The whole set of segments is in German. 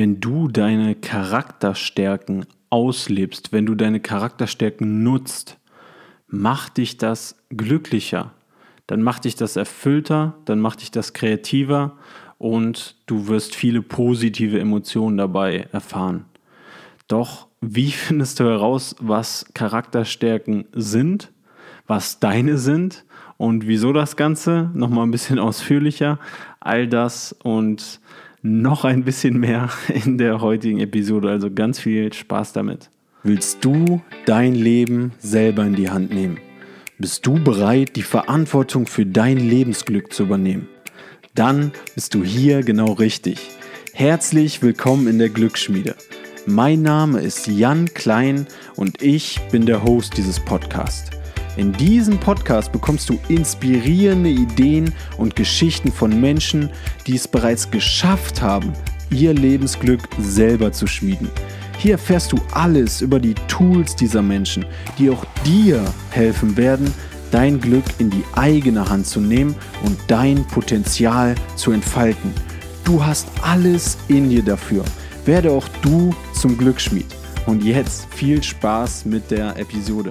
wenn du deine Charakterstärken auslebst, wenn du deine Charakterstärken nutzt, macht dich das glücklicher, dann macht dich das erfüllter, dann macht dich das kreativer und du wirst viele positive Emotionen dabei erfahren. Doch wie findest du heraus, was Charakterstärken sind, was deine sind und wieso das Ganze? Nochmal ein bisschen ausführlicher. All das und noch ein bisschen mehr in der heutigen Episode. Also ganz viel Spaß damit. Willst du dein Leben selber in die Hand nehmen? Bist du bereit, die Verantwortung für dein Lebensglück zu übernehmen? Dann bist du hier genau richtig. Herzlich willkommen in der Glücksschmiede. Mein Name ist Jan Klein und ich bin der Host dieses Podcasts. In diesem Podcast bekommst du inspirierende Ideen und Geschichten von Menschen, die es bereits geschafft haben, ihr Lebensglück selber zu schmieden. Hier erfährst du alles über die Tools dieser Menschen, die auch dir helfen werden, dein Glück in die eigene Hand zu nehmen und dein Potenzial zu entfalten. Du hast alles in dir dafür. Werde auch du zum Glücksschmied. Und jetzt viel Spaß mit der Episode.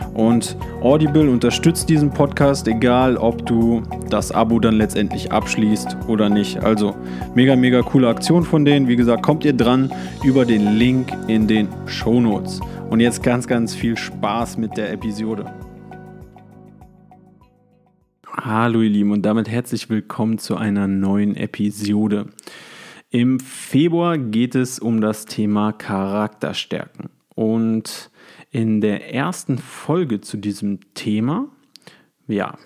Und Audible unterstützt diesen Podcast, egal ob du das Abo dann letztendlich abschließt oder nicht. Also mega, mega coole Aktion von denen. Wie gesagt, kommt ihr dran über den Link in den Show Notes. Und jetzt ganz, ganz viel Spaß mit der Episode. Hallo ihr Lieben und damit herzlich willkommen zu einer neuen Episode. Im Februar geht es um das Thema Charakterstärken. Und in der ersten Folge zu diesem Thema, ja,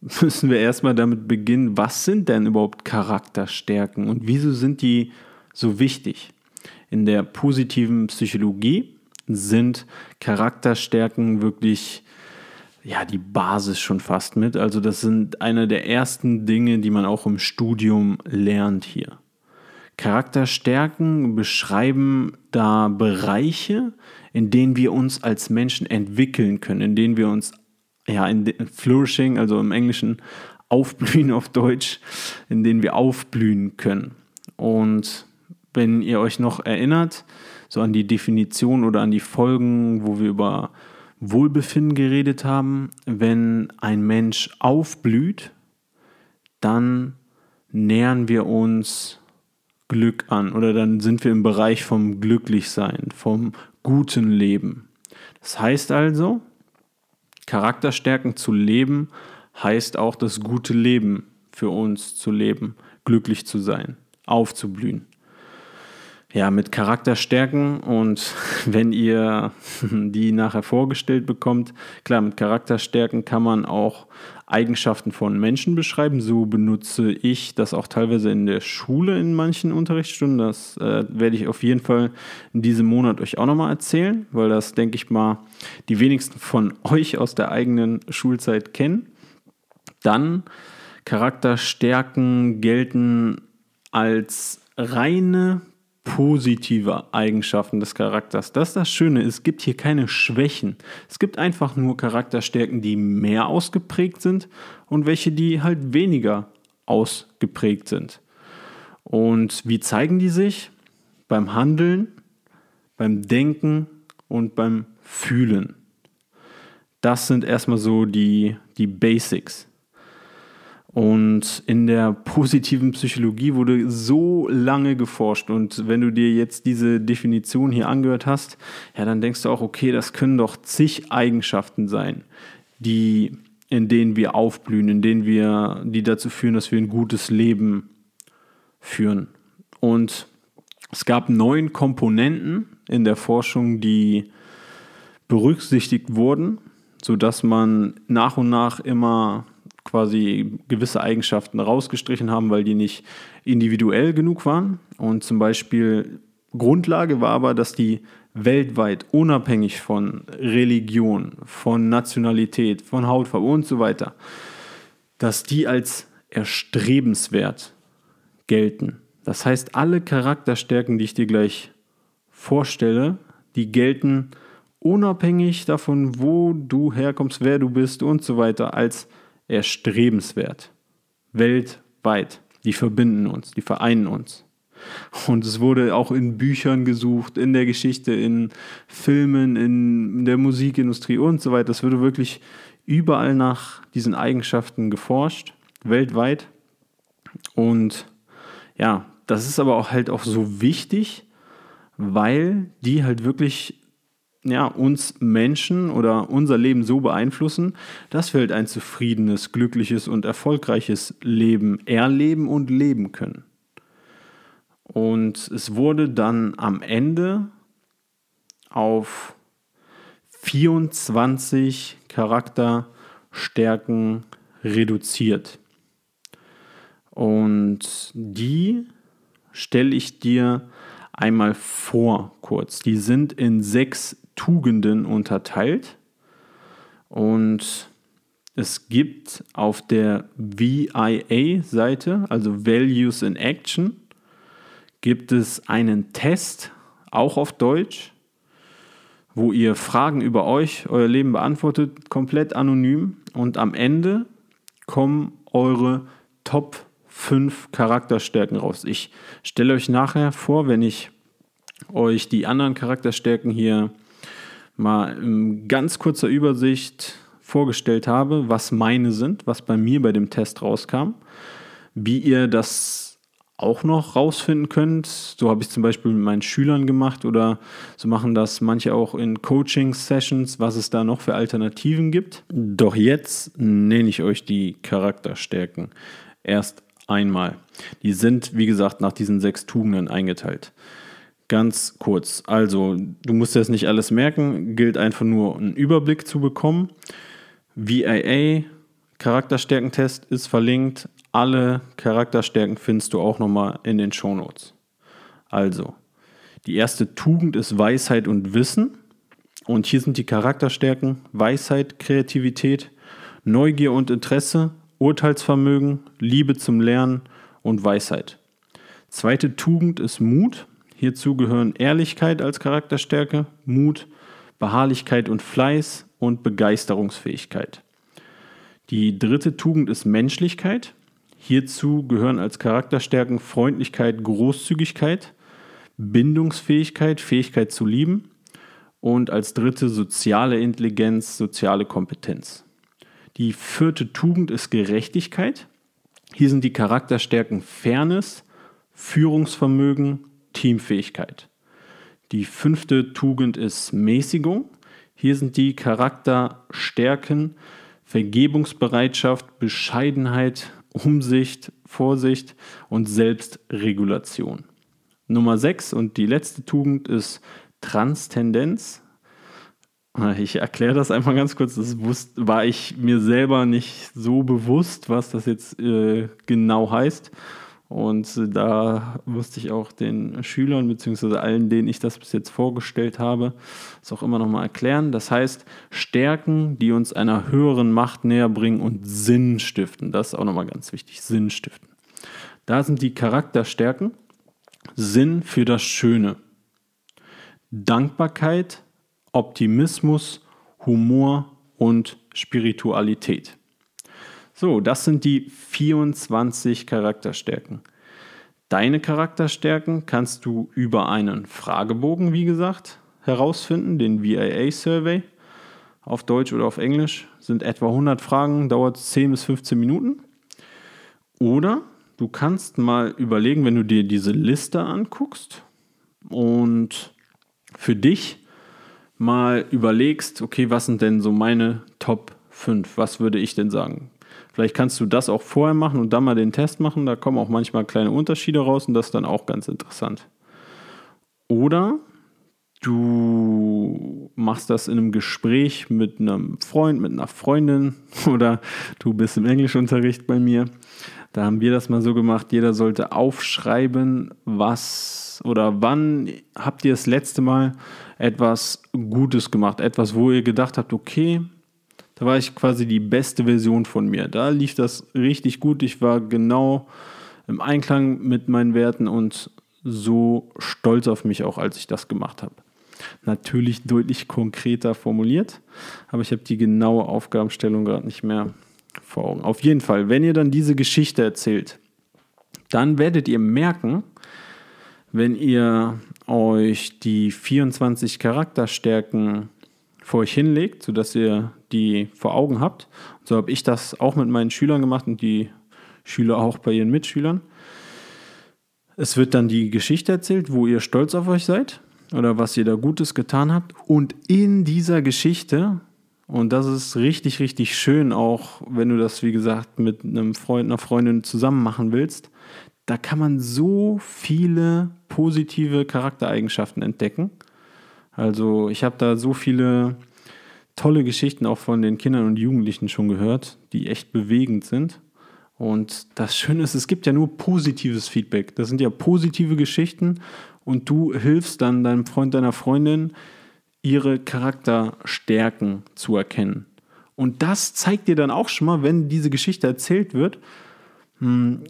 müssen wir erstmal damit beginnen, was sind denn überhaupt Charakterstärken und wieso sind die so wichtig? In der positiven Psychologie sind Charakterstärken wirklich ja, die Basis schon fast mit. Also das sind eine der ersten Dinge, die man auch im Studium lernt hier. Charakterstärken beschreiben da Bereiche, in denen wir uns als Menschen entwickeln können, in denen wir uns ja in flourishing, also im Englischen aufblühen auf Deutsch, in denen wir aufblühen können. Und wenn ihr euch noch erinnert, so an die Definition oder an die Folgen, wo wir über Wohlbefinden geredet haben, wenn ein Mensch aufblüht, dann nähern wir uns Glück an oder dann sind wir im Bereich vom Glücklichsein, vom guten Leben. Das heißt also, Charakterstärken zu leben, heißt auch das gute Leben für uns zu leben, glücklich zu sein, aufzublühen. Ja, mit Charakterstärken und wenn ihr die nachher vorgestellt bekommt, klar, mit Charakterstärken kann man auch Eigenschaften von Menschen beschreiben. So benutze ich das auch teilweise in der Schule in manchen Unterrichtsstunden. Das äh, werde ich auf jeden Fall in diesem Monat euch auch nochmal erzählen, weil das, denke ich mal, die wenigsten von euch aus der eigenen Schulzeit kennen. Dann Charakterstärken gelten als reine positive Eigenschaften des Charakters. Das ist das Schöne, es gibt hier keine Schwächen. Es gibt einfach nur Charakterstärken, die mehr ausgeprägt sind und welche, die halt weniger ausgeprägt sind. Und wie zeigen die sich? Beim Handeln, beim Denken und beim Fühlen. Das sind erstmal so die, die Basics. Und in der positiven Psychologie wurde so lange geforscht. Und wenn du dir jetzt diese Definition hier angehört hast, ja, dann denkst du auch, okay, das können doch zig Eigenschaften sein, die, in denen wir aufblühen, in denen wir, die dazu führen, dass wir ein gutes Leben führen. Und es gab neun Komponenten in der Forschung, die berücksichtigt wurden, sodass man nach und nach immer quasi gewisse Eigenschaften rausgestrichen haben, weil die nicht individuell genug waren. Und zum Beispiel Grundlage war aber, dass die weltweit unabhängig von Religion, von Nationalität, von Hautfarbe und so weiter, dass die als erstrebenswert gelten. Das heißt, alle Charakterstärken, die ich dir gleich vorstelle, die gelten unabhängig davon, wo du herkommst, wer du bist und so weiter, als erstrebenswert. Weltweit. Die verbinden uns, die vereinen uns. Und es wurde auch in Büchern gesucht, in der Geschichte, in Filmen, in der Musikindustrie und so weiter. Es wurde wirklich überall nach diesen Eigenschaften geforscht, weltweit. Und ja, das ist aber auch halt auch so wichtig, weil die halt wirklich ja, uns Menschen oder unser Leben so beeinflussen, dass wir halt ein zufriedenes, glückliches und erfolgreiches Leben erleben und leben können. Und es wurde dann am Ende auf 24 Charakterstärken reduziert. Und die stelle ich dir einmal vor kurz. Die sind in sechs Tugenden unterteilt. Und es gibt auf der VIA-Seite, also Values in Action, gibt es einen Test, auch auf Deutsch, wo ihr Fragen über euch, euer Leben beantwortet, komplett anonym. Und am Ende kommen eure Top 5 Charakterstärken raus. Ich stelle euch nachher vor, wenn ich euch die anderen Charakterstärken hier mal in ganz kurzer Übersicht vorgestellt habe, was meine sind, was bei mir bei dem Test rauskam, wie ihr das auch noch rausfinden könnt. So habe ich zum Beispiel mit meinen Schülern gemacht oder so machen das manche auch in Coaching-Sessions, was es da noch für Alternativen gibt. Doch jetzt nenne ich euch die Charakterstärken erst einmal. Die sind, wie gesagt, nach diesen sechs Tugenden eingeteilt. Ganz kurz. Also, du musst das nicht alles merken, gilt einfach nur einen Überblick zu bekommen. VIA, Charakterstärkentest ist verlinkt. Alle Charakterstärken findest du auch nochmal in den Shownotes. Also, die erste Tugend ist Weisheit und Wissen. Und hier sind die Charakterstärken Weisheit, Kreativität, Neugier und Interesse, Urteilsvermögen, Liebe zum Lernen und Weisheit. Zweite Tugend ist Mut. Hierzu gehören Ehrlichkeit als Charakterstärke, Mut, Beharrlichkeit und Fleiß und Begeisterungsfähigkeit. Die dritte Tugend ist Menschlichkeit. Hierzu gehören als Charakterstärken Freundlichkeit, Großzügigkeit, Bindungsfähigkeit, Fähigkeit zu lieben und als dritte soziale Intelligenz, soziale Kompetenz. Die vierte Tugend ist Gerechtigkeit. Hier sind die Charakterstärken Fairness, Führungsvermögen, Teamfähigkeit. Die fünfte Tugend ist Mäßigung. Hier sind die Charakterstärken Vergebungsbereitschaft, Bescheidenheit, Umsicht, Vorsicht und Selbstregulation. Nummer 6 und die letzte Tugend ist Transtendenz. Ich erkläre das einfach ganz kurz. Das war ich mir selber nicht so bewusst, was das jetzt äh, genau heißt. Und da musste ich auch den Schülern beziehungsweise allen, denen ich das bis jetzt vorgestellt habe, es auch immer nochmal erklären. Das heißt, Stärken, die uns einer höheren Macht näher bringen und Sinn stiften. Das ist auch nochmal ganz wichtig, Sinn stiften. Da sind die Charakterstärken. Sinn für das Schöne. Dankbarkeit, Optimismus, Humor und Spiritualität. So, das sind die 24 Charakterstärken. Deine Charakterstärken kannst du über einen Fragebogen, wie gesagt, herausfinden, den VIA-Survey. Auf Deutsch oder auf Englisch sind etwa 100 Fragen, dauert 10 bis 15 Minuten. Oder du kannst mal überlegen, wenn du dir diese Liste anguckst und für dich mal überlegst, okay, was sind denn so meine Top 5? Was würde ich denn sagen? Vielleicht kannst du das auch vorher machen und dann mal den Test machen. Da kommen auch manchmal kleine Unterschiede raus und das ist dann auch ganz interessant. Oder du machst das in einem Gespräch mit einem Freund, mit einer Freundin oder du bist im Englischunterricht bei mir. Da haben wir das mal so gemacht, jeder sollte aufschreiben, was oder wann habt ihr das letzte Mal etwas Gutes gemacht, etwas, wo ihr gedacht habt, okay, da war ich quasi die beste Version von mir. Da lief das richtig gut. Ich war genau im Einklang mit meinen Werten und so stolz auf mich auch, als ich das gemacht habe. Natürlich deutlich konkreter formuliert, aber ich habe die genaue Aufgabenstellung gerade nicht mehr vor Augen. Auf jeden Fall, wenn ihr dann diese Geschichte erzählt, dann werdet ihr merken, wenn ihr euch die 24 Charakterstärken vor euch hinlegt, sodass ihr die vor Augen habt. So habe ich das auch mit meinen Schülern gemacht und die Schüler auch bei ihren Mitschülern. Es wird dann die Geschichte erzählt, wo ihr stolz auf euch seid oder was ihr da Gutes getan habt. Und in dieser Geschichte, und das ist richtig, richtig schön, auch wenn du das, wie gesagt, mit einem Freund, einer Freundin zusammen machen willst, da kann man so viele positive Charaktereigenschaften entdecken. Also ich habe da so viele tolle Geschichten auch von den Kindern und Jugendlichen schon gehört, die echt bewegend sind. Und das Schöne ist, es gibt ja nur positives Feedback. Das sind ja positive Geschichten und du hilfst dann deinem Freund, deiner Freundin, ihre Charakterstärken zu erkennen. Und das zeigt dir dann auch schon mal, wenn diese Geschichte erzählt wird, hm,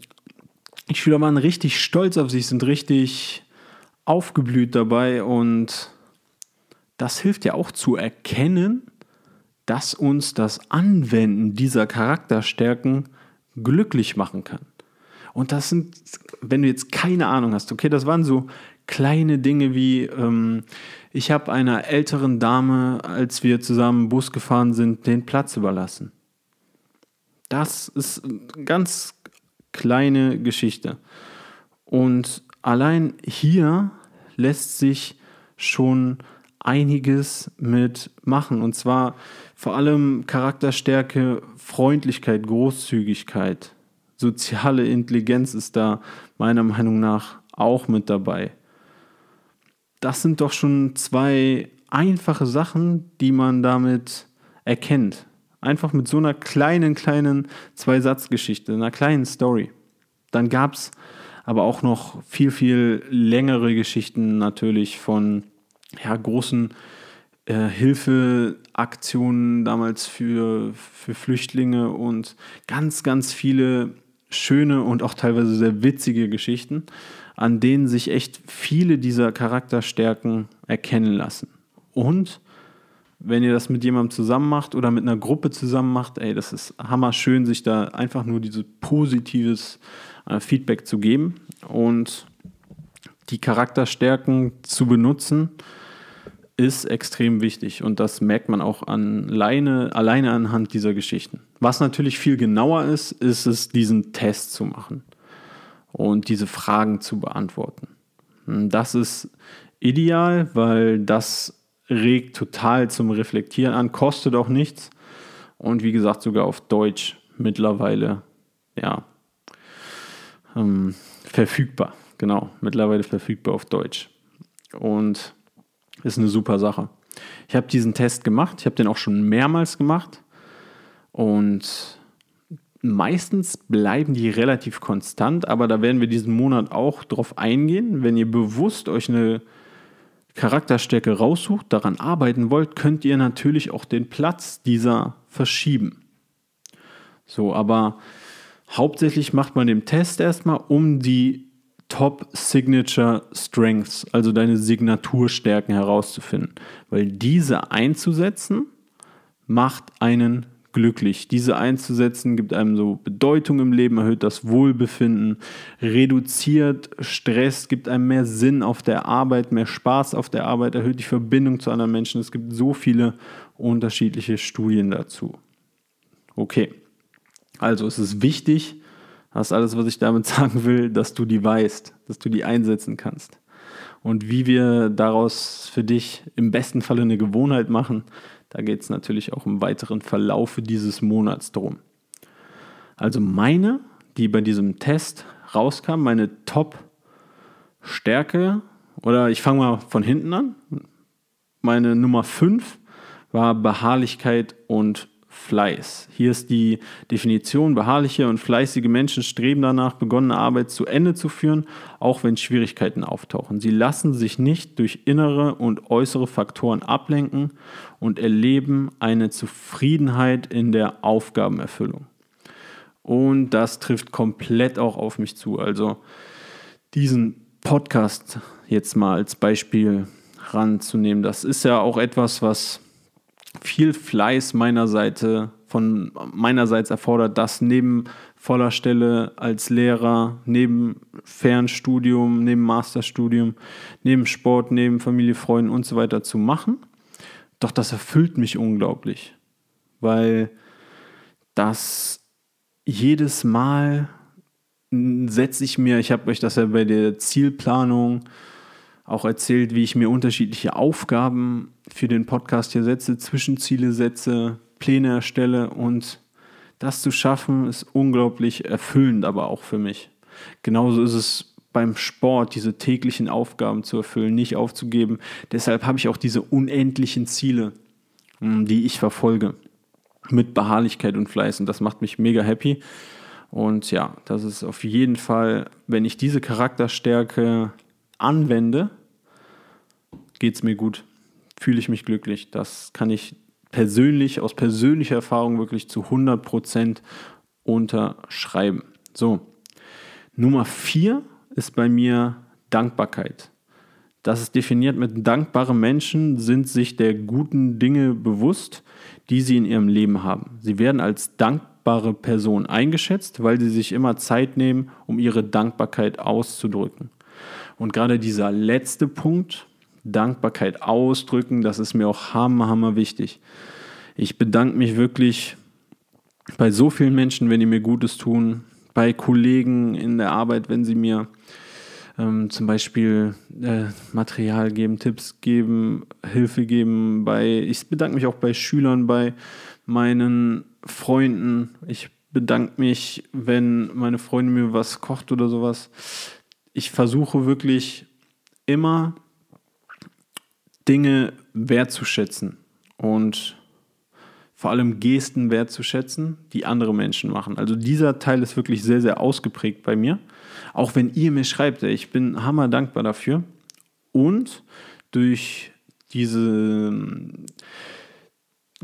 die Schüler waren richtig stolz auf sich, sind richtig aufgeblüht dabei und das hilft ja auch zu erkennen, dass uns das Anwenden dieser Charakterstärken glücklich machen kann. Und das sind, wenn du jetzt keine Ahnung hast, okay, das waren so kleine Dinge wie, ähm, ich habe einer älteren Dame, als wir zusammen Bus gefahren sind, den Platz überlassen. Das ist eine ganz kleine Geschichte. Und allein hier lässt sich schon einiges mit machen. Und zwar vor allem Charakterstärke, Freundlichkeit, Großzügigkeit, soziale Intelligenz ist da meiner Meinung nach auch mit dabei. Das sind doch schon zwei einfache Sachen, die man damit erkennt. Einfach mit so einer kleinen, kleinen Zwei-Satz-Geschichte, einer kleinen Story. Dann gab es aber auch noch viel, viel längere Geschichten natürlich von ja, großen äh, Hilfeaktionen damals für, für Flüchtlinge und ganz, ganz viele schöne und auch teilweise sehr witzige Geschichten, an denen sich echt viele dieser Charakterstärken erkennen lassen. Und wenn ihr das mit jemandem zusammen macht oder mit einer Gruppe zusammen macht, ey, das ist hammer schön, sich da einfach nur dieses positives äh, Feedback zu geben und die Charakterstärken zu benutzen, ist extrem wichtig und das merkt man auch an alleine, alleine anhand dieser Geschichten. Was natürlich viel genauer ist, ist es, diesen Test zu machen und diese Fragen zu beantworten. Das ist ideal, weil das regt total zum Reflektieren an, kostet auch nichts und wie gesagt sogar auf Deutsch mittlerweile, ja, ähm, verfügbar. Genau, mittlerweile verfügbar auf Deutsch. Und ist eine super Sache. Ich habe diesen Test gemacht, ich habe den auch schon mehrmals gemacht und meistens bleiben die relativ konstant, aber da werden wir diesen Monat auch drauf eingehen. Wenn ihr bewusst euch eine Charakterstärke raussucht, daran arbeiten wollt, könnt ihr natürlich auch den Platz dieser verschieben. So, aber hauptsächlich macht man den Test erstmal, um die Top Signature Strengths, also deine Signaturstärken herauszufinden. Weil diese einzusetzen, macht einen glücklich. Diese einzusetzen gibt einem so Bedeutung im Leben, erhöht das Wohlbefinden, reduziert Stress, gibt einem mehr Sinn auf der Arbeit, mehr Spaß auf der Arbeit, erhöht die Verbindung zu anderen Menschen. Es gibt so viele unterschiedliche Studien dazu. Okay, also es ist wichtig, das ist alles, was ich damit sagen will, dass du die weißt, dass du die einsetzen kannst. Und wie wir daraus für dich im besten Falle eine Gewohnheit machen, da geht es natürlich auch im weiteren Verlauf dieses Monats drum. Also meine, die bei diesem Test rauskam, meine Top-Stärke, oder ich fange mal von hinten an. Meine Nummer 5 war Beharrlichkeit und Fleiß. Hier ist die Definition, beharrliche und fleißige Menschen streben danach, begonnene Arbeit zu Ende zu führen, auch wenn Schwierigkeiten auftauchen. Sie lassen sich nicht durch innere und äußere Faktoren ablenken und erleben eine Zufriedenheit in der Aufgabenerfüllung. Und das trifft komplett auch auf mich zu. Also diesen Podcast jetzt mal als Beispiel ranzunehmen, das ist ja auch etwas, was viel Fleiß meiner Seite, von meinerseits erfordert, das neben voller Stelle als Lehrer, neben Fernstudium, neben Masterstudium, neben Sport, neben Familie, Freunden und so weiter zu machen. Doch das erfüllt mich unglaublich, weil das jedes Mal setze ich mir, ich habe euch das ja bei der Zielplanung auch erzählt, wie ich mir unterschiedliche Aufgaben für den Podcast hier setze, Zwischenziele setze, Pläne erstelle und das zu schaffen ist unglaublich erfüllend, aber auch für mich. Genauso ist es beim Sport, diese täglichen Aufgaben zu erfüllen, nicht aufzugeben. Deshalb habe ich auch diese unendlichen Ziele, hm, die ich verfolge, mit Beharrlichkeit und Fleiß und das macht mich mega happy. Und ja, das ist auf jeden Fall, wenn ich diese Charakterstärke anwende, geht es mir gut, fühle ich mich glücklich. Das kann ich persönlich, aus persönlicher Erfahrung wirklich zu 100% unterschreiben. So, Nummer 4 ist bei mir Dankbarkeit. Das ist definiert mit dankbare Menschen sind sich der guten Dinge bewusst, die sie in ihrem Leben haben. Sie werden als dankbare Person eingeschätzt, weil sie sich immer Zeit nehmen, um ihre Dankbarkeit auszudrücken. Und gerade dieser letzte Punkt Dankbarkeit ausdrücken. Das ist mir auch hammer, hammer wichtig. Ich bedanke mich wirklich bei so vielen Menschen, wenn die mir Gutes tun, bei Kollegen in der Arbeit, wenn sie mir ähm, zum Beispiel äh, Material geben, Tipps geben, Hilfe geben. Bei, ich bedanke mich auch bei Schülern, bei meinen Freunden. Ich bedanke mich, wenn meine Freundin mir was kocht oder sowas. Ich versuche wirklich immer Dinge wertzuschätzen und vor allem Gesten wertzuschätzen, die andere Menschen machen. Also dieser Teil ist wirklich sehr, sehr ausgeprägt bei mir. Auch wenn ihr mir schreibt, ich bin hammer dankbar dafür. Und durch diese ähm,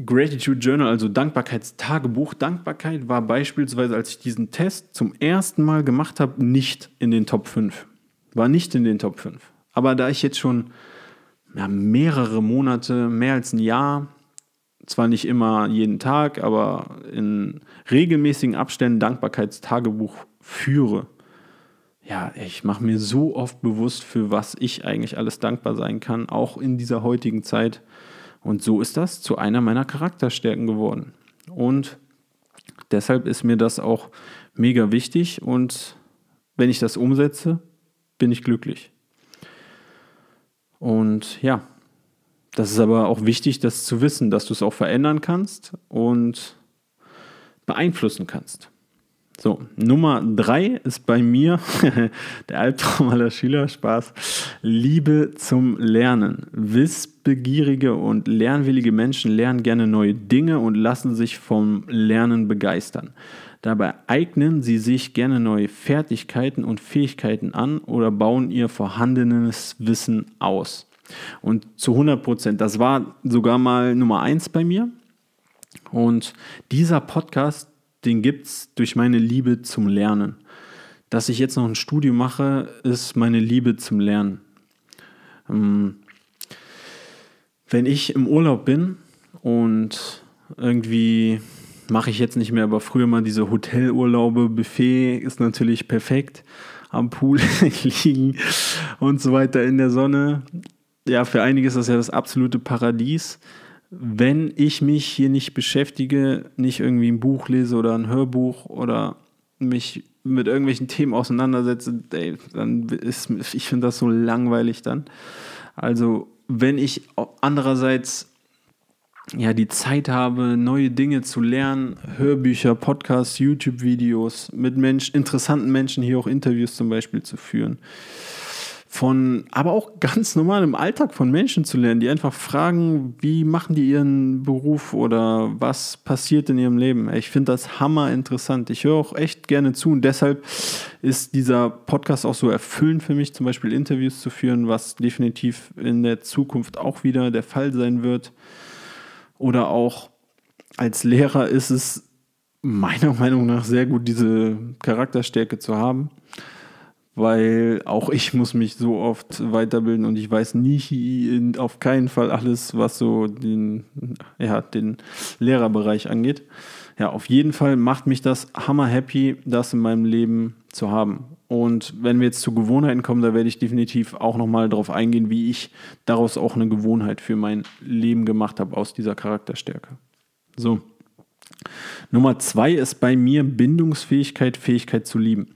Gratitude Journal, also Dankbarkeitstagebuch. Dankbarkeit war beispielsweise, als ich diesen Test zum ersten Mal gemacht habe, nicht in den Top 5. War nicht in den Top 5. Aber da ich jetzt schon ja, mehrere Monate, mehr als ein Jahr, zwar nicht immer jeden Tag, aber in regelmäßigen Abständen Dankbarkeitstagebuch führe. Ja, ich mache mir so oft bewusst, für was ich eigentlich alles dankbar sein kann, auch in dieser heutigen Zeit. Und so ist das zu einer meiner Charakterstärken geworden. Und deshalb ist mir das auch mega wichtig und wenn ich das umsetze, bin ich glücklich. Und ja, das ist aber auch wichtig, das zu wissen, dass du es auch verändern kannst und beeinflussen kannst. So, Nummer drei ist bei mir der Albtraum aller Schüler, Spaß. Liebe zum Lernen. Wissbegierige und lernwillige Menschen lernen gerne neue Dinge und lassen sich vom Lernen begeistern. Dabei eignen sie sich gerne neue Fertigkeiten und Fähigkeiten an oder bauen ihr vorhandenes Wissen aus. Und zu 100 Prozent, das war sogar mal Nummer eins bei mir. Und dieser Podcast den gibt es durch meine Liebe zum Lernen. Dass ich jetzt noch ein Studium mache, ist meine Liebe zum Lernen. Ähm, wenn ich im Urlaub bin und irgendwie mache ich jetzt nicht mehr, aber früher mal diese Hotelurlaube, Buffet ist natürlich perfekt, am Pool liegen und so weiter in der Sonne. Ja, für einige ist das ja das absolute Paradies wenn ich mich hier nicht beschäftige, nicht irgendwie ein Buch lese oder ein Hörbuch oder mich mit irgendwelchen Themen auseinandersetze, ey, dann ist ich finde das so langweilig dann. Also wenn ich andererseits ja die Zeit habe, neue Dinge zu lernen, Hörbücher, Podcasts, YouTube-Videos mit Mensch, interessanten Menschen hier auch Interviews zum Beispiel zu führen, von, aber auch ganz normal im Alltag von Menschen zu lernen, die einfach fragen, wie machen die ihren Beruf oder was passiert in ihrem Leben. Ich finde das hammer interessant. Ich höre auch echt gerne zu und deshalb ist dieser Podcast auch so erfüllend für mich, zum Beispiel Interviews zu führen, was definitiv in der Zukunft auch wieder der Fall sein wird. Oder auch als Lehrer ist es meiner Meinung nach sehr gut, diese Charakterstärke zu haben weil auch ich muss mich so oft weiterbilden und ich weiß nie auf keinen Fall alles, was so den, ja, den Lehrerbereich angeht. Ja, auf jeden Fall macht mich das hammer happy, das in meinem Leben zu haben. Und wenn wir jetzt zu Gewohnheiten kommen, da werde ich definitiv auch nochmal darauf eingehen, wie ich daraus auch eine Gewohnheit für mein Leben gemacht habe aus dieser Charakterstärke. So. Nummer zwei ist bei mir Bindungsfähigkeit, Fähigkeit zu lieben.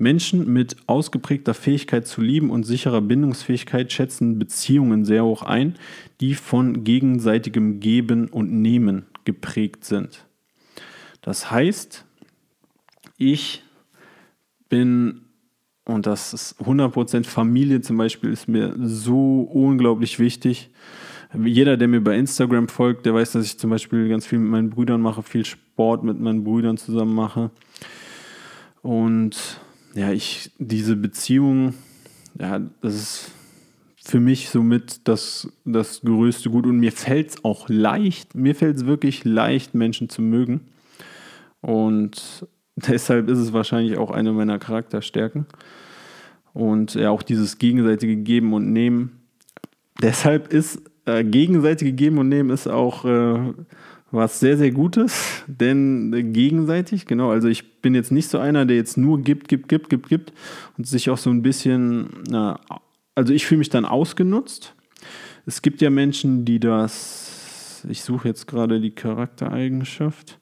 Menschen mit ausgeprägter Fähigkeit zu lieben und sicherer Bindungsfähigkeit schätzen Beziehungen sehr hoch ein, die von gegenseitigem Geben und Nehmen geprägt sind. Das heißt, ich bin, und das ist 100% Familie zum Beispiel, ist mir so unglaublich wichtig. Jeder, der mir bei Instagram folgt, der weiß, dass ich zum Beispiel ganz viel mit meinen Brüdern mache, viel Sport mit meinen Brüdern zusammen mache. Und ja, ich, diese Beziehung, ja, das ist für mich somit das, das größte Gut. Und mir fällt es auch leicht, mir fällt es wirklich leicht, Menschen zu mögen. Und deshalb ist es wahrscheinlich auch eine meiner Charakterstärken. Und ja, auch dieses gegenseitige Geben und Nehmen. Deshalb ist äh, gegenseitige Geben und Nehmen ist auch äh, was sehr, sehr Gutes, denn gegenseitig, genau, also ich bin jetzt nicht so einer, der jetzt nur gibt, gibt, gibt, gibt, gibt und sich auch so ein bisschen, na, also ich fühle mich dann ausgenutzt. Es gibt ja Menschen, die das, ich suche jetzt gerade die Charaktereigenschaft,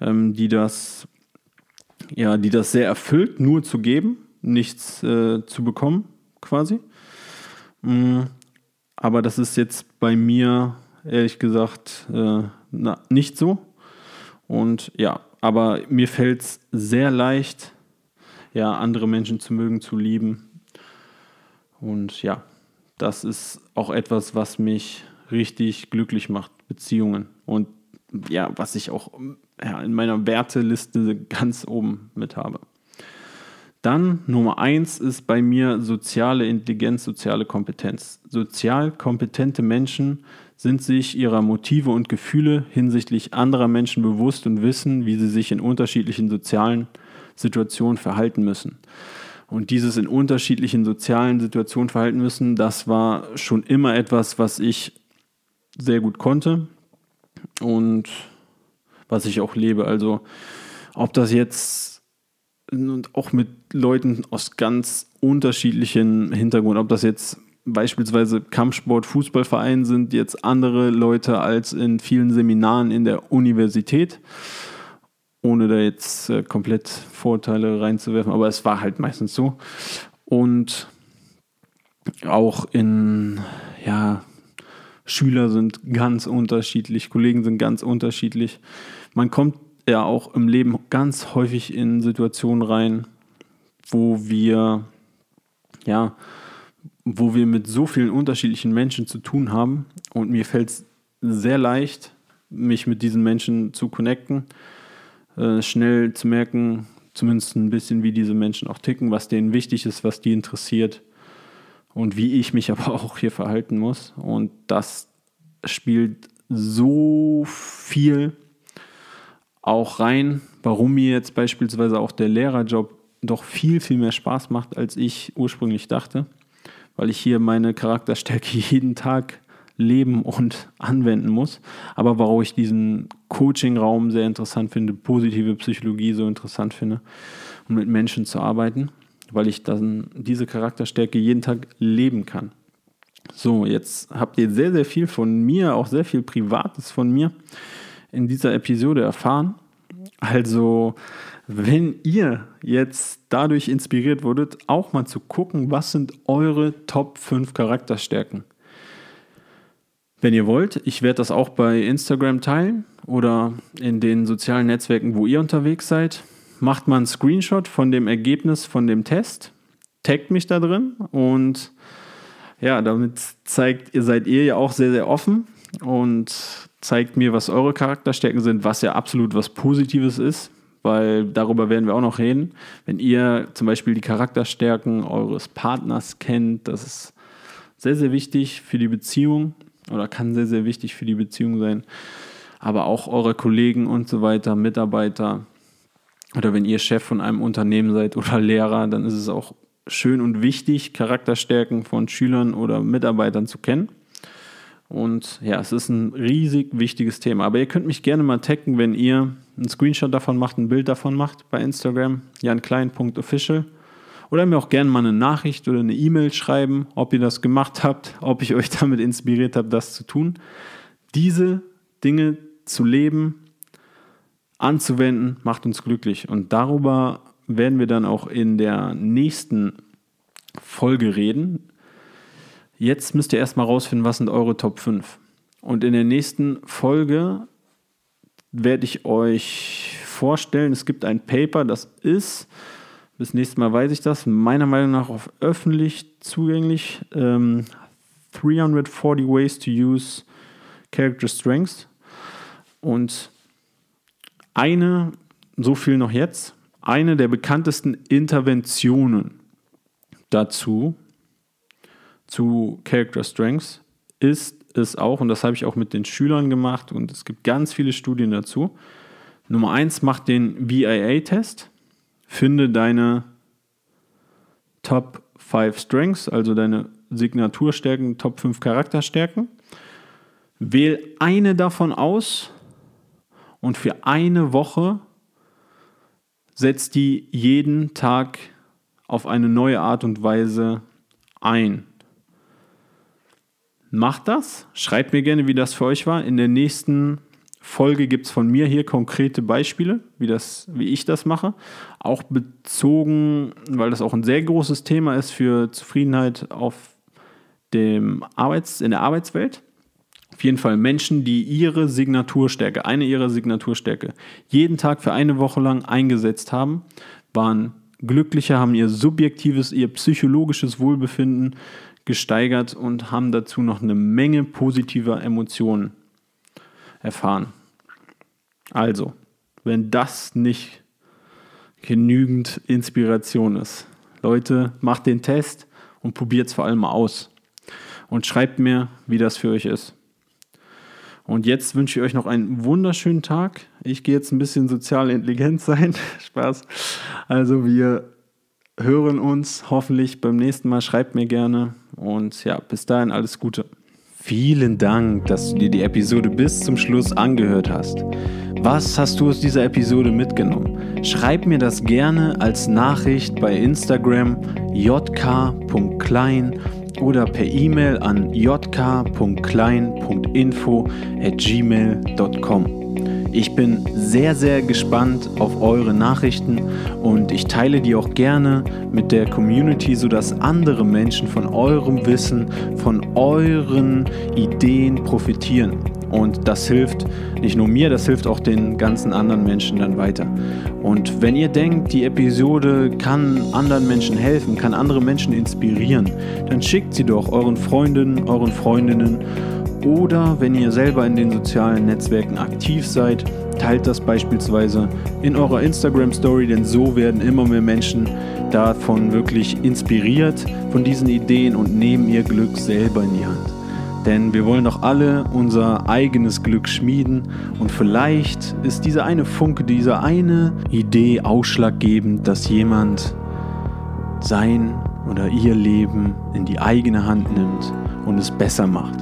ähm, die das, ja, die das sehr erfüllt, nur zu geben, nichts äh, zu bekommen, quasi. Mm, aber das ist jetzt bei mir, ehrlich gesagt, äh, na, nicht so. Und ja, aber mir fällt es sehr leicht, ja, andere Menschen zu mögen, zu lieben. Und ja, das ist auch etwas, was mich richtig glücklich macht, Beziehungen. Und ja, was ich auch ja, in meiner Werteliste ganz oben mit habe. Dann Nummer eins ist bei mir soziale Intelligenz, soziale Kompetenz. Sozial kompetente Menschen sind sich ihrer Motive und Gefühle hinsichtlich anderer Menschen bewusst und wissen, wie sie sich in unterschiedlichen sozialen Situationen verhalten müssen. Und dieses in unterschiedlichen sozialen Situationen verhalten müssen, das war schon immer etwas, was ich sehr gut konnte und was ich auch lebe. Also ob das jetzt und auch mit Leuten aus ganz unterschiedlichen Hintergründen, ob das jetzt beispielsweise Kampfsport, Fußballverein sind jetzt andere Leute als in vielen Seminaren in der Universität, ohne da jetzt äh, komplett Vorteile reinzuwerfen, aber es war halt meistens so. Und auch in, ja, Schüler sind ganz unterschiedlich, Kollegen sind ganz unterschiedlich. Man kommt ja auch im Leben ganz häufig in Situationen rein, wo wir ja, wo wir mit so vielen unterschiedlichen Menschen zu tun haben und mir fällt es sehr leicht, mich mit diesen Menschen zu connecten, äh, schnell zu merken, zumindest ein bisschen, wie diese Menschen auch ticken, was denen wichtig ist, was die interessiert und wie ich mich aber auch hier verhalten muss. Und das spielt so viel auch rein, warum mir jetzt beispielsweise auch der Lehrerjob doch viel, viel mehr Spaß macht, als ich ursprünglich dachte, weil ich hier meine Charakterstärke jeden Tag leben und anwenden muss. Aber warum ich diesen Coaching-Raum sehr interessant finde, positive Psychologie so interessant finde um mit Menschen zu arbeiten, weil ich dann diese Charakterstärke jeden Tag leben kann. So, jetzt habt ihr sehr, sehr viel von mir, auch sehr viel Privates von mir in dieser Episode erfahren. Also, wenn ihr jetzt dadurch inspiriert wurdet, auch mal zu gucken, was sind eure Top 5 Charakterstärken. Wenn ihr wollt, ich werde das auch bei Instagram teilen oder in den sozialen Netzwerken, wo ihr unterwegs seid. Macht mal einen Screenshot von dem Ergebnis von dem Test, taggt mich da drin und ja, damit zeigt ihr, seid ihr ja auch sehr, sehr offen und zeigt mir, was eure Charakterstärken sind, was ja absolut was Positives ist, weil darüber werden wir auch noch reden. Wenn ihr zum Beispiel die Charakterstärken eures Partners kennt, das ist sehr, sehr wichtig für die Beziehung oder kann sehr, sehr wichtig für die Beziehung sein. Aber auch eure Kollegen und so weiter, Mitarbeiter oder wenn ihr Chef von einem Unternehmen seid oder Lehrer, dann ist es auch schön und wichtig, Charakterstärken von Schülern oder Mitarbeitern zu kennen. Und ja, es ist ein riesig wichtiges Thema. Aber ihr könnt mich gerne mal taggen, wenn ihr einen Screenshot davon macht, ein Bild davon macht bei Instagram, janklein.official. Oder mir auch gerne mal eine Nachricht oder eine E-Mail schreiben, ob ihr das gemacht habt, ob ich euch damit inspiriert habe, das zu tun. Diese Dinge zu leben, anzuwenden, macht uns glücklich. Und darüber werden wir dann auch in der nächsten Folge reden. Jetzt müsst ihr erstmal rausfinden, was sind eure Top 5. Und in der nächsten Folge werde ich euch vorstellen, es gibt ein Paper, das ist bis nächstes Mal weiß ich das. Meiner Meinung nach auf öffentlich zugänglich. Ähm, 340 Ways to Use Character Strengths. Und eine, so viel noch jetzt, eine der bekanntesten Interventionen dazu, zu Character Strengths, ist es auch, und das habe ich auch mit den Schülern gemacht und es gibt ganz viele Studien dazu. Nummer eins macht den VIA-Test finde deine Top 5 Strengths, also deine Signaturstärken, Top 5 Charakterstärken. Wähl eine davon aus und für eine Woche setz die jeden Tag auf eine neue Art und Weise ein. Macht das. Schreibt mir gerne, wie das für euch war. In der nächsten Folge gibt es von mir hier konkrete Beispiele, wie, das, wie ich das mache. Auch bezogen, weil das auch ein sehr großes Thema ist für Zufriedenheit auf dem Arbeits-, in der Arbeitswelt. Auf jeden Fall Menschen, die ihre Signaturstärke, eine ihrer Signaturstärke, jeden Tag für eine Woche lang eingesetzt haben, waren glücklicher, haben ihr subjektives, ihr psychologisches Wohlbefinden gesteigert und haben dazu noch eine Menge positiver Emotionen erfahren. Also, wenn das nicht genügend Inspiration ist, Leute, macht den Test und probiert es vor allem aus. Und schreibt mir, wie das für euch ist. Und jetzt wünsche ich euch noch einen wunderschönen Tag. Ich gehe jetzt ein bisschen sozial intelligent sein. Spaß. Also wir hören uns hoffentlich beim nächsten Mal. Schreibt mir gerne. Und ja, bis dahin alles Gute. Vielen Dank, dass du dir die Episode bis zum Schluss angehört hast. Was hast du aus dieser Episode mitgenommen? Schreib mir das gerne als Nachricht bei Instagram jk.klein oder per E-Mail an jk.klein.info at gmail.com. Ich bin sehr, sehr gespannt auf eure Nachrichten und ich teile die auch gerne mit der Community, sodass andere Menschen von eurem Wissen, von euren Ideen profitieren. Und das hilft nicht nur mir, das hilft auch den ganzen anderen Menschen dann weiter. Und wenn ihr denkt, die Episode kann anderen Menschen helfen, kann andere Menschen inspirieren, dann schickt sie doch euren Freundinnen, euren Freundinnen oder wenn ihr selber in den sozialen Netzwerken aktiv seid, teilt das beispielsweise in eurer Instagram Story, denn so werden immer mehr Menschen davon wirklich inspiriert von diesen Ideen und nehmen ihr Glück selber in die Hand. Denn wir wollen doch alle unser eigenes Glück schmieden und vielleicht ist diese eine Funke, diese eine Idee ausschlaggebend, dass jemand sein oder ihr Leben in die eigene Hand nimmt und es besser macht